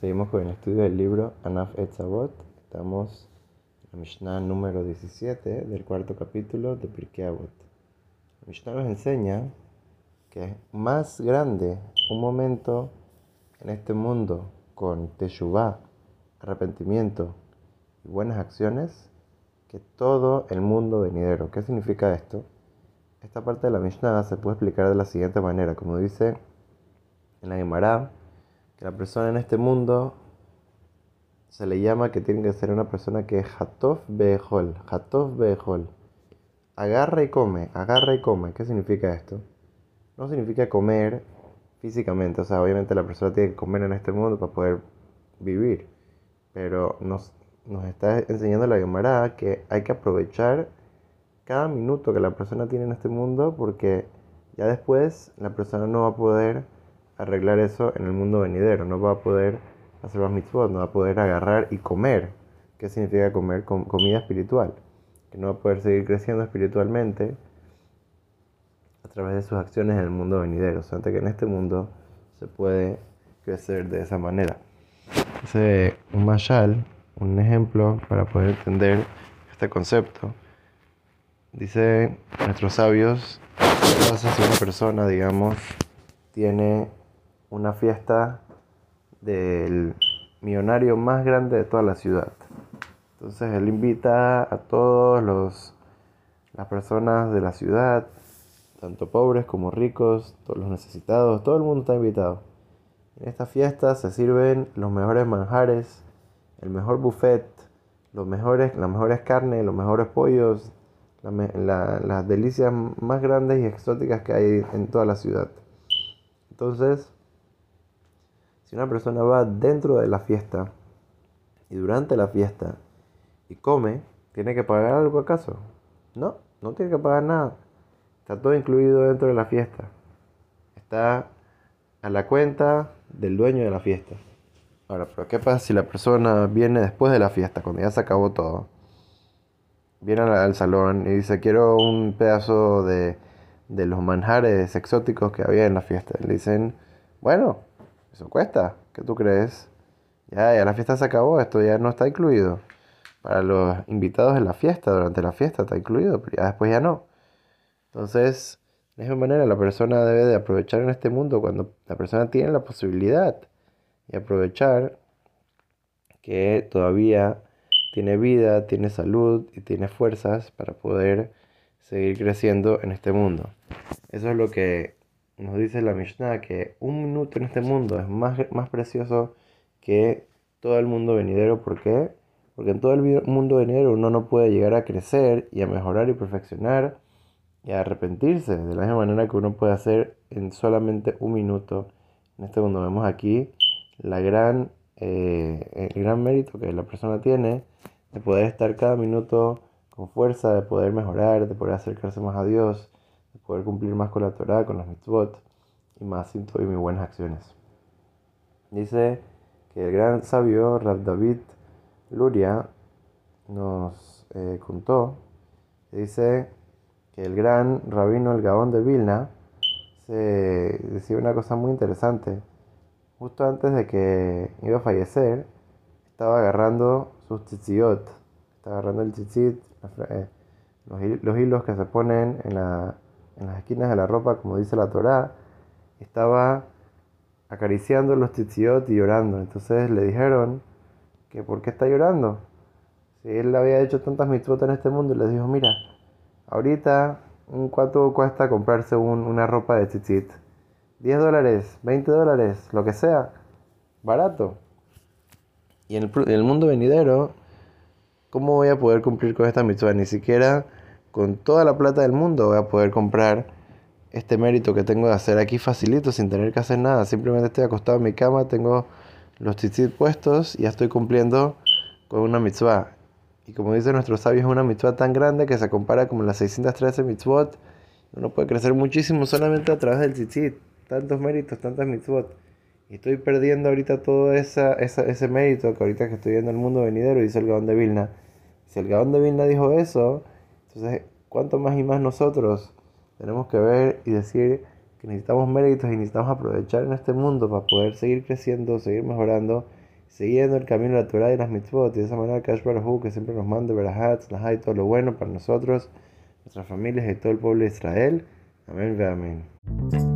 Seguimos con el estudio del libro Anaf Etzavot. Estamos en la Mishnah número 17 del cuarto capítulo de Pirkei Avot. La Mishnah nos enseña que es más grande un momento en este mundo con teshuvah, arrepentimiento y buenas acciones que todo el mundo venidero. ¿Qué significa esto? Esta parte de la Mishnah se puede explicar de la siguiente manera, como dice en la Gemara que la persona en este mundo se le llama que tiene que ser una persona que es Hatov Behol, Hatov Behol. Agarra y come, agarra y come. ¿Qué significa esto? No significa comer físicamente, o sea, obviamente la persona tiene que comer en este mundo para poder vivir, pero nos, nos está enseñando la Gemara que hay que aprovechar cada minuto que la persona tiene en este mundo porque ya después la persona no va a poder arreglar eso en el mundo venidero, no va a poder hacer más mitzvot, no va a poder agarrar y comer. ¿Qué significa comer? comida espiritual. Que no va a poder seguir creciendo espiritualmente a través de sus acciones en el mundo venidero. O sea, que en este mundo se puede crecer de esa manera. Ese un mashal, un ejemplo para poder entender este concepto. Dice nuestros sabios, ¿qué pasa si una persona, digamos, tiene una fiesta del millonario más grande de toda la ciudad. Entonces él invita a todos los las personas de la ciudad, tanto pobres como ricos, todos los necesitados, todo el mundo está invitado. En esta fiesta se sirven los mejores manjares, el mejor buffet, los mejores, las mejores carnes, los mejores pollos, las delicias más grandes y exóticas que hay en toda la ciudad. Entonces, si una persona va dentro de la fiesta y durante la fiesta y come, ¿tiene que pagar algo acaso? No, no tiene que pagar nada. Está todo incluido dentro de la fiesta. Está a la cuenta del dueño de la fiesta. Ahora, pero ¿qué pasa si la persona viene después de la fiesta, cuando ya se acabó todo? Viene al, salón y dice, quiero un pedazo de, de los manjares exóticos que había en la fiesta. Le dicen, bueno, eso cuesta. ¿Qué tú crees? Ya, ya la fiesta se acabó, esto ya no está incluido. Para los invitados de la fiesta, durante la fiesta está incluido, pero ya después ya no. Entonces, de esa manera la persona debe de aprovechar en este mundo cuando la persona tiene la posibilidad y aprovechar que todavía tiene vida, tiene salud y tiene fuerzas para poder seguir creciendo en este mundo. Eso es lo que nos dice la Mishnah que un minuto en este mundo es más, más precioso que todo el mundo venidero. ¿Por qué? Porque en todo el mundo venidero uno no puede llegar a crecer y a mejorar y perfeccionar y a arrepentirse de la misma manera que uno puede hacer en solamente un minuto. En este mundo vemos aquí la gran, eh, el gran mérito que la persona tiene de poder estar cada minuto con fuerza, de poder mejorar, de poder acercarse más a Dios poder cumplir más con la Torah, con los mitzvot y más y mis buenas acciones. Dice que el gran sabio Rab David Luria nos eh, contó, dice que el gran rabino El Gaón de Vilna se decía una cosa muy interesante. Justo antes de que iba a fallecer, estaba agarrando sus tzitziot, estaba agarrando el tzitzit, eh, los hilos que se ponen en la, en las esquinas de la ropa, como dice la Torá, estaba acariciando los tzitzit y llorando. Entonces le dijeron que por qué está llorando. Si él había hecho tantas mitzvot en este mundo y les dijo, mira, ahorita cuánto cuesta comprarse una ropa de tzitzit. 10 dólares, 20 dólares, lo que sea, barato. Y en el, mundo venidero, ¿cómo voy a poder cumplir con esta mitzvah? Ni siquiera con toda la plata del mundo voy a poder comprar este mérito que tengo de hacer aquí facilito sin tener que hacer nada. Simplemente estoy acostado en mi cama, tengo los tzitzit puestos y ya estoy cumpliendo con una mitzvah. Y como dice nuestro sabio, es una mitzvah tan grande que se compara como las 613 mitzvot. Uno puede crecer muchísimo solamente a través del tzitzit. Tantos méritos, tantas mitzvot. Y estoy perdiendo ahorita todo esa, ese mérito que ahorita que estoy viendo el mundo venidero, dice el Gaón de Vilna. Si el Gaón de Vilna dijo eso, entonces, ¿cuánto más y más nosotros tenemos que ver y decir que necesitamos méritos y necesitamos aprovechar en este mundo para poder seguir creciendo, seguir mejorando siguiendo el camino de la Torah y las mitzvot, y de esa manera Kash Baruj que siempre nos manda verahat, y todo lo bueno para nosotros, nuestras familias y todo el pueblo de Israel. Amén ve amén.